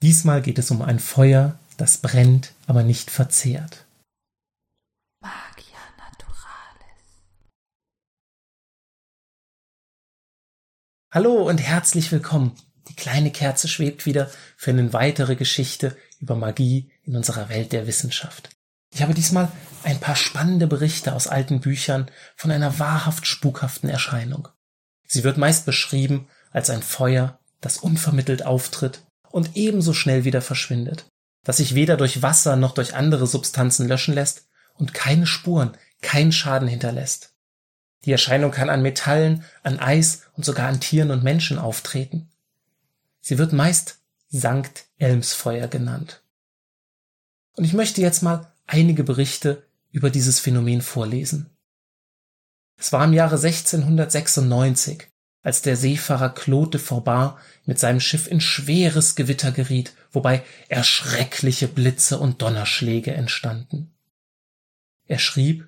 Diesmal geht es um ein Feuer, das brennt, aber nicht verzehrt. Magia Naturalis. Hallo und herzlich willkommen. Die kleine Kerze schwebt wieder für eine weitere Geschichte über Magie in unserer Welt der Wissenschaft. Ich habe diesmal ein paar spannende Berichte aus alten Büchern von einer wahrhaft spukhaften Erscheinung. Sie wird meist beschrieben als ein Feuer, das unvermittelt auftritt und ebenso schnell wieder verschwindet, dass sich weder durch Wasser noch durch andere Substanzen löschen lässt und keine Spuren, keinen Schaden hinterlässt. Die Erscheinung kann an Metallen, an Eis und sogar an Tieren und Menschen auftreten. Sie wird meist Sankt Elmsfeuer genannt. Und ich möchte jetzt mal einige Berichte über dieses Phänomen vorlesen. Es war im Jahre 1696, als der Seefahrer Claude de Forbin mit seinem Schiff in schweres Gewitter geriet, wobei erschreckliche Blitze und Donnerschläge entstanden. Er schrieb,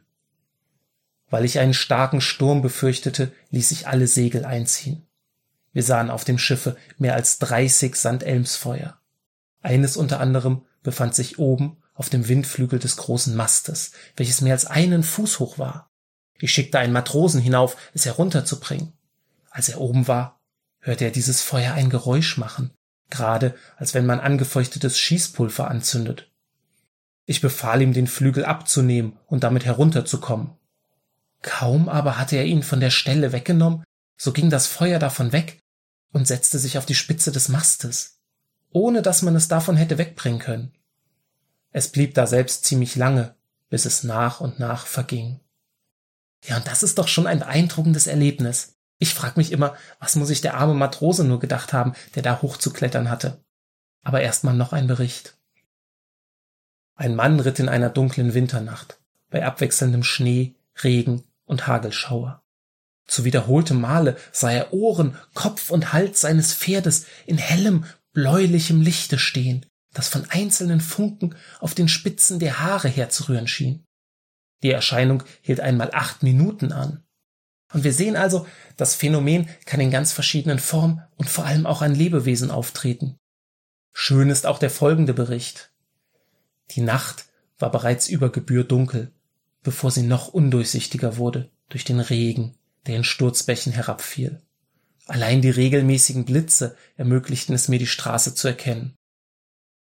weil ich einen starken Sturm befürchtete, ließ ich alle Segel einziehen. Wir sahen auf dem Schiffe mehr als dreißig Sandelmsfeuer. Eines unter anderem befand sich oben auf dem Windflügel des großen Mastes, welches mehr als einen Fuß hoch war. Ich schickte einen Matrosen hinauf, es herunterzubringen. Als er oben war, hörte er dieses Feuer ein Geräusch machen, gerade als wenn man angefeuchtetes Schießpulver anzündet. Ich befahl ihm, den Flügel abzunehmen und damit herunterzukommen. Kaum aber hatte er ihn von der Stelle weggenommen, so ging das Feuer davon weg und setzte sich auf die Spitze des Mastes, ohne dass man es davon hätte wegbringen können. Es blieb da selbst ziemlich lange, bis es nach und nach verging. Ja, und das ist doch schon ein beeindruckendes Erlebnis. Ich frag mich immer, was muss sich der arme Matrose nur gedacht haben, der da hochzuklettern hatte. Aber erstmal noch ein Bericht. Ein Mann ritt in einer dunklen Winternacht, bei abwechselndem Schnee, Regen und Hagelschauer. Zu wiederholtem Male sah er Ohren, Kopf und Hals seines Pferdes in hellem, bläulichem Lichte stehen, das von einzelnen Funken auf den Spitzen der Haare herzurühren schien. Die Erscheinung hielt einmal acht Minuten an. Und wir sehen also, das Phänomen kann in ganz verschiedenen Formen und vor allem auch an Lebewesen auftreten. Schön ist auch der folgende Bericht. Die Nacht war bereits über Gebühr dunkel, bevor sie noch undurchsichtiger wurde durch den Regen, der in Sturzbächen herabfiel. Allein die regelmäßigen Blitze ermöglichten es mir, die Straße zu erkennen.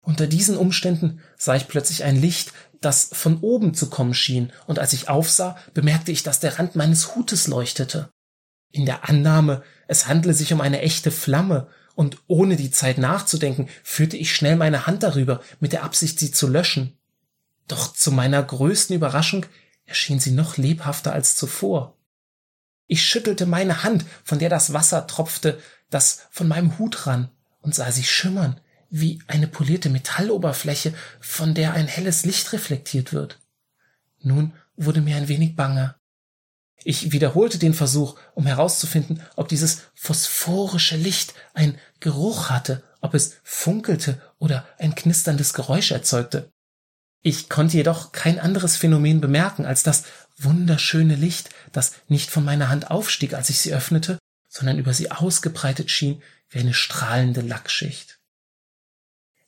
Unter diesen Umständen sah ich plötzlich ein Licht, das von oben zu kommen schien, und als ich aufsah, bemerkte ich, dass der Rand meines Hutes leuchtete. In der Annahme, es handle sich um eine echte Flamme, und ohne die Zeit nachzudenken, führte ich schnell meine Hand darüber, mit der Absicht, sie zu löschen. Doch zu meiner größten Überraschung erschien sie noch lebhafter als zuvor. Ich schüttelte meine Hand, von der das Wasser tropfte, das von meinem Hut ran, und sah sie schimmern, wie eine polierte Metalloberfläche, von der ein helles Licht reflektiert wird. Nun wurde mir ein wenig banger. Ich wiederholte den Versuch, um herauszufinden, ob dieses phosphorische Licht ein Geruch hatte, ob es funkelte oder ein knisterndes Geräusch erzeugte. Ich konnte jedoch kein anderes Phänomen bemerken als das wunderschöne Licht, das nicht von meiner Hand aufstieg, als ich sie öffnete, sondern über sie ausgebreitet schien wie eine strahlende Lackschicht.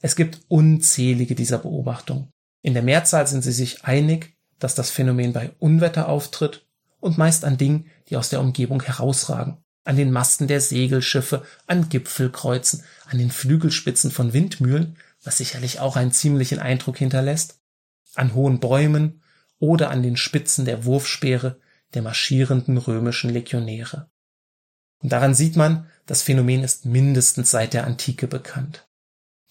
Es gibt unzählige dieser Beobachtungen. In der Mehrzahl sind sie sich einig, dass das Phänomen bei Unwetter auftritt und meist an Dingen, die aus der Umgebung herausragen. An den Masten der Segelschiffe, an Gipfelkreuzen, an den Flügelspitzen von Windmühlen, was sicherlich auch einen ziemlichen Eindruck hinterlässt, an hohen Bäumen oder an den Spitzen der Wurfspeere der marschierenden römischen Legionäre. Und daran sieht man, das Phänomen ist mindestens seit der Antike bekannt.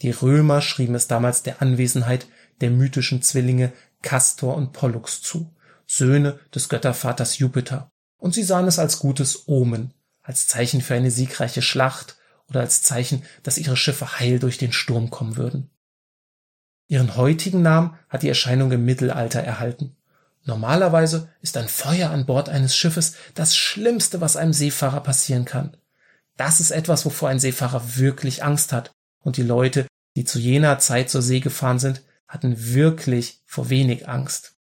Die Römer schrieben es damals der Anwesenheit der mythischen Zwillinge Castor und Pollux zu, Söhne des Göttervaters Jupiter, und sie sahen es als gutes Omen, als Zeichen für eine siegreiche Schlacht oder als Zeichen, dass ihre Schiffe heil durch den Sturm kommen würden. Ihren heutigen Namen hat die Erscheinung im Mittelalter erhalten. Normalerweise ist ein Feuer an Bord eines Schiffes das Schlimmste, was einem Seefahrer passieren kann. Das ist etwas, wovor ein Seefahrer wirklich Angst hat, und die Leute, die zu jener Zeit zur See gefahren sind, hatten wirklich vor wenig Angst.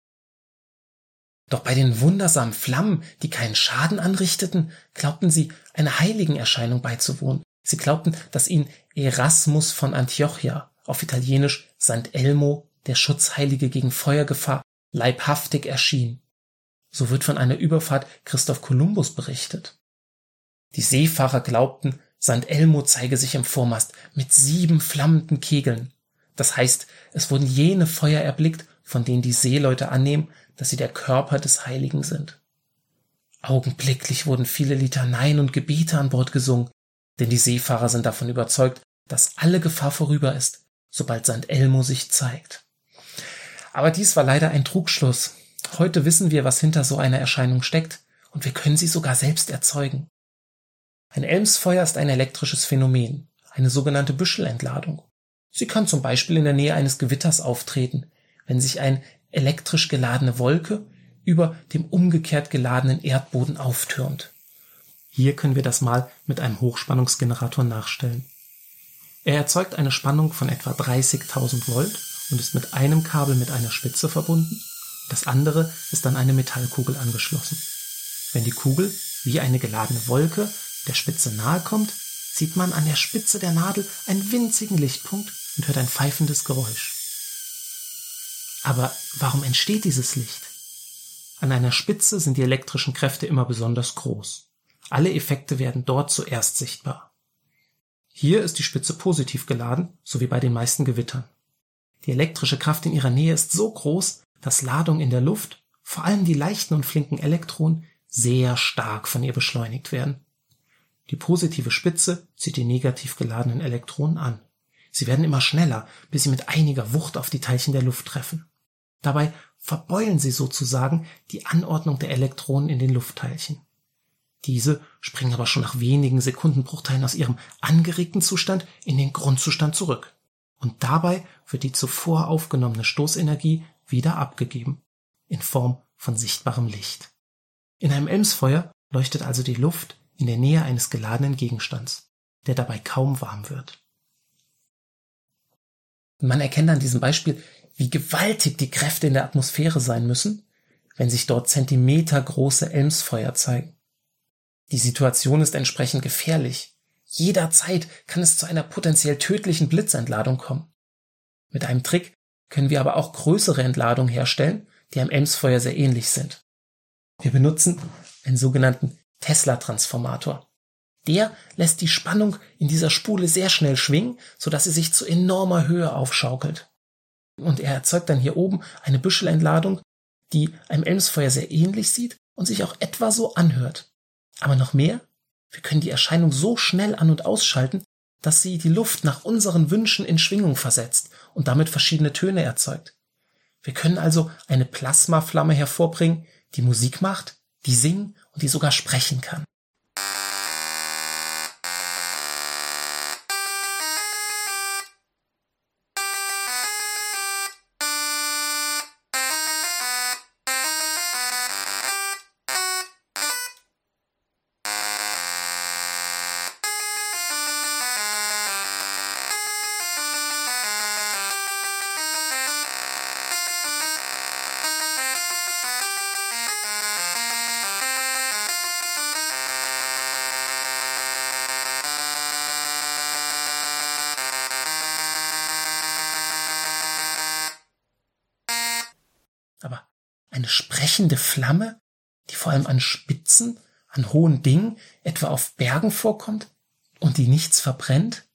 Doch bei den wundersamen Flammen, die keinen Schaden anrichteten, glaubten sie, einer heiligen Erscheinung beizuwohnen. Sie glaubten, dass ihnen Erasmus von Antiochia auf Italienisch Sant'Elmo, der Schutzheilige gegen Feuergefahr, leibhaftig erschien. So wird von einer Überfahrt Christoph Kolumbus berichtet. Die Seefahrer glaubten, St. Elmo zeige sich im Vormast mit sieben flammenden Kegeln. Das heißt, es wurden jene Feuer erblickt, von denen die Seeleute annehmen, dass sie der Körper des Heiligen sind. Augenblicklich wurden viele Litaneien und Gebete an Bord gesungen, denn die Seefahrer sind davon überzeugt, dass alle Gefahr vorüber ist, sobald St. Elmo sich zeigt. Aber dies war leider ein Trugschluss. Heute wissen wir, was hinter so einer Erscheinung steckt, und wir können sie sogar selbst erzeugen. Ein Elmsfeuer ist ein elektrisches Phänomen, eine sogenannte Büschelentladung. Sie kann zum Beispiel in der Nähe eines Gewitters auftreten, wenn sich eine elektrisch geladene Wolke über dem umgekehrt geladenen Erdboden auftürmt. Hier können wir das mal mit einem Hochspannungsgenerator nachstellen. Er erzeugt eine Spannung von etwa 30.000 Volt und ist mit einem Kabel mit einer Spitze verbunden. Das andere ist an eine Metallkugel angeschlossen. Wenn die Kugel wie eine geladene Wolke der Spitze nahe kommt, sieht man an der Spitze der Nadel einen winzigen Lichtpunkt und hört ein pfeifendes Geräusch. Aber warum entsteht dieses Licht? An einer Spitze sind die elektrischen Kräfte immer besonders groß. Alle Effekte werden dort zuerst sichtbar. Hier ist die Spitze positiv geladen, so wie bei den meisten Gewittern. Die elektrische Kraft in ihrer Nähe ist so groß, dass Ladung in der Luft, vor allem die leichten und flinken Elektronen, sehr stark von ihr beschleunigt werden. Die positive Spitze zieht die negativ geladenen Elektronen an. Sie werden immer schneller, bis sie mit einiger Wucht auf die Teilchen der Luft treffen. Dabei verbeulen sie sozusagen die Anordnung der Elektronen in den Luftteilchen. Diese springen aber schon nach wenigen Sekundenbruchteilen aus ihrem angeregten Zustand in den Grundzustand zurück. Und dabei wird die zuvor aufgenommene Stoßenergie wieder abgegeben, in Form von sichtbarem Licht. In einem Elmsfeuer leuchtet also die Luft in der Nähe eines geladenen Gegenstands, der dabei kaum warm wird. Man erkennt an diesem Beispiel, wie gewaltig die Kräfte in der Atmosphäre sein müssen, wenn sich dort zentimetergroße Elmsfeuer zeigen. Die Situation ist entsprechend gefährlich. Jederzeit kann es zu einer potenziell tödlichen Blitzentladung kommen. Mit einem Trick können wir aber auch größere Entladungen herstellen, die einem Elmsfeuer sehr ähnlich sind. Wir benutzen einen sogenannten Tesla-Transformator. Der lässt die Spannung in dieser Spule sehr schnell schwingen, sodass sie sich zu enormer Höhe aufschaukelt. Und er erzeugt dann hier oben eine Büschelentladung, die einem Elmsfeuer sehr ähnlich sieht und sich auch etwa so anhört. Aber noch mehr, wir können die Erscheinung so schnell an und ausschalten, dass sie die Luft nach unseren Wünschen in Schwingung versetzt und damit verschiedene Töne erzeugt. Wir können also eine Plasmaflamme hervorbringen, die Musik macht, die singen und die sogar sprechen kann. Sprechende Flamme, die vor allem an Spitzen, an hohen Dingen, etwa auf Bergen vorkommt und die nichts verbrennt?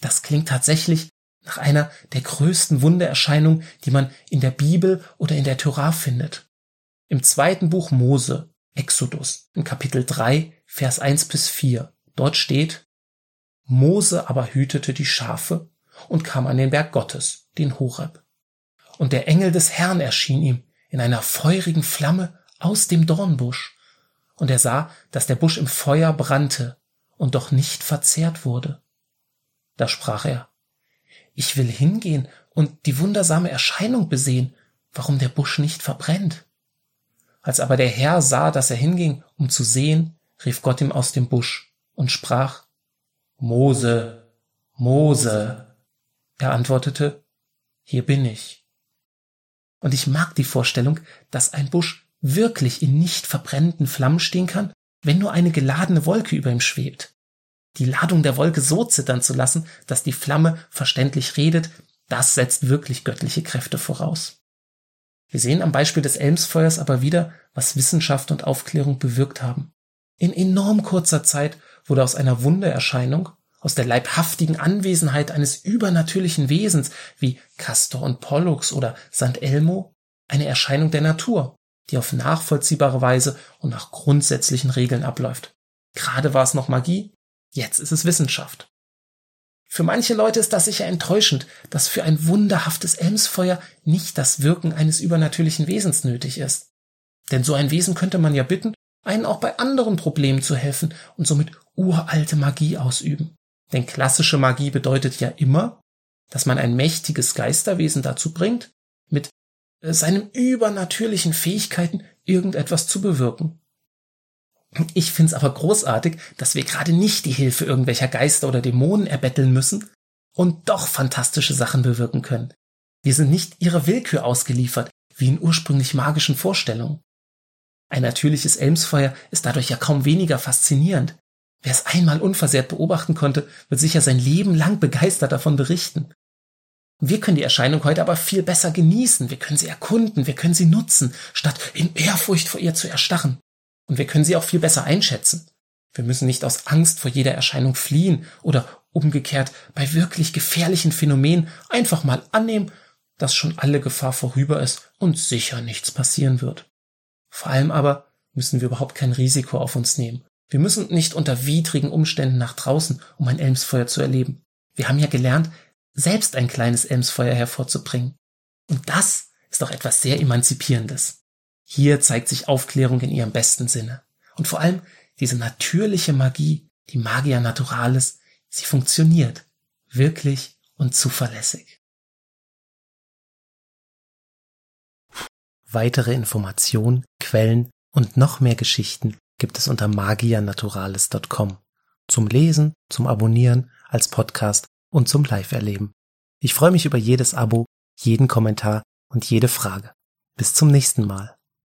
Das klingt tatsächlich nach einer der größten Wundererscheinungen, die man in der Bibel oder in der Torah findet. Im zweiten Buch Mose, Exodus, in Kapitel 3, Vers 1 bis 4, dort steht, Mose aber hütete die Schafe und kam an den Berg Gottes, den Horeb und der Engel des Herrn erschien ihm in einer feurigen Flamme aus dem Dornbusch, und er sah, dass der Busch im Feuer brannte und doch nicht verzehrt wurde. Da sprach er, ich will hingehen und die wundersame Erscheinung besehen, warum der Busch nicht verbrennt. Als aber der Herr sah, dass er hinging, um zu sehen, rief Gott ihm aus dem Busch und sprach, Mose, Mose. Er antwortete, hier bin ich. Und ich mag die Vorstellung, dass ein Busch wirklich in nicht verbrennenden Flammen stehen kann, wenn nur eine geladene Wolke über ihm schwebt. die Ladung der Wolke so zittern zu lassen, dass die Flamme verständlich redet, das setzt wirklich göttliche Kräfte voraus. Wir sehen am Beispiel des Elmsfeuers aber wieder, was Wissenschaft und Aufklärung bewirkt haben. In enorm kurzer Zeit wurde aus einer Wundererscheinung, aus der leibhaftigen Anwesenheit eines übernatürlichen Wesens wie Castor und Pollux oder St. Elmo eine Erscheinung der Natur, die auf nachvollziehbare Weise und nach grundsätzlichen Regeln abläuft. Gerade war es noch Magie, jetzt ist es Wissenschaft. Für manche Leute ist das sicher enttäuschend, dass für ein wunderhaftes Elmsfeuer nicht das Wirken eines übernatürlichen Wesens nötig ist. Denn so ein Wesen könnte man ja bitten, einen auch bei anderen Problemen zu helfen und somit uralte Magie ausüben. Denn klassische Magie bedeutet ja immer, dass man ein mächtiges Geisterwesen dazu bringt, mit äh, seinen übernatürlichen Fähigkeiten irgendetwas zu bewirken. Ich find's aber großartig, dass wir gerade nicht die Hilfe irgendwelcher Geister oder Dämonen erbetteln müssen und doch fantastische Sachen bewirken können. Wir sind nicht ihrer Willkür ausgeliefert, wie in ursprünglich magischen Vorstellungen. Ein natürliches Elmsfeuer ist dadurch ja kaum weniger faszinierend. Wer es einmal unversehrt beobachten konnte, wird sicher sein Leben lang begeistert davon berichten. Wir können die Erscheinung heute aber viel besser genießen, wir können sie erkunden, wir können sie nutzen, statt in Ehrfurcht vor ihr zu erstarren. Und wir können sie auch viel besser einschätzen. Wir müssen nicht aus Angst vor jeder Erscheinung fliehen oder umgekehrt bei wirklich gefährlichen Phänomenen einfach mal annehmen, dass schon alle Gefahr vorüber ist und sicher nichts passieren wird. Vor allem aber müssen wir überhaupt kein Risiko auf uns nehmen. Wir müssen nicht unter widrigen Umständen nach draußen, um ein Elmsfeuer zu erleben. Wir haben ja gelernt, selbst ein kleines Elmsfeuer hervorzubringen. Und das ist doch etwas sehr Emanzipierendes. Hier zeigt sich Aufklärung in ihrem besten Sinne. Und vor allem diese natürliche Magie, die Magia Naturalis, sie funktioniert. Wirklich und zuverlässig. Weitere Informationen, Quellen und noch mehr Geschichten gibt es unter magianaturalis.com. Zum Lesen, zum Abonnieren, als Podcast und zum Live-Erleben. Ich freue mich über jedes Abo, jeden Kommentar und jede Frage. Bis zum nächsten Mal.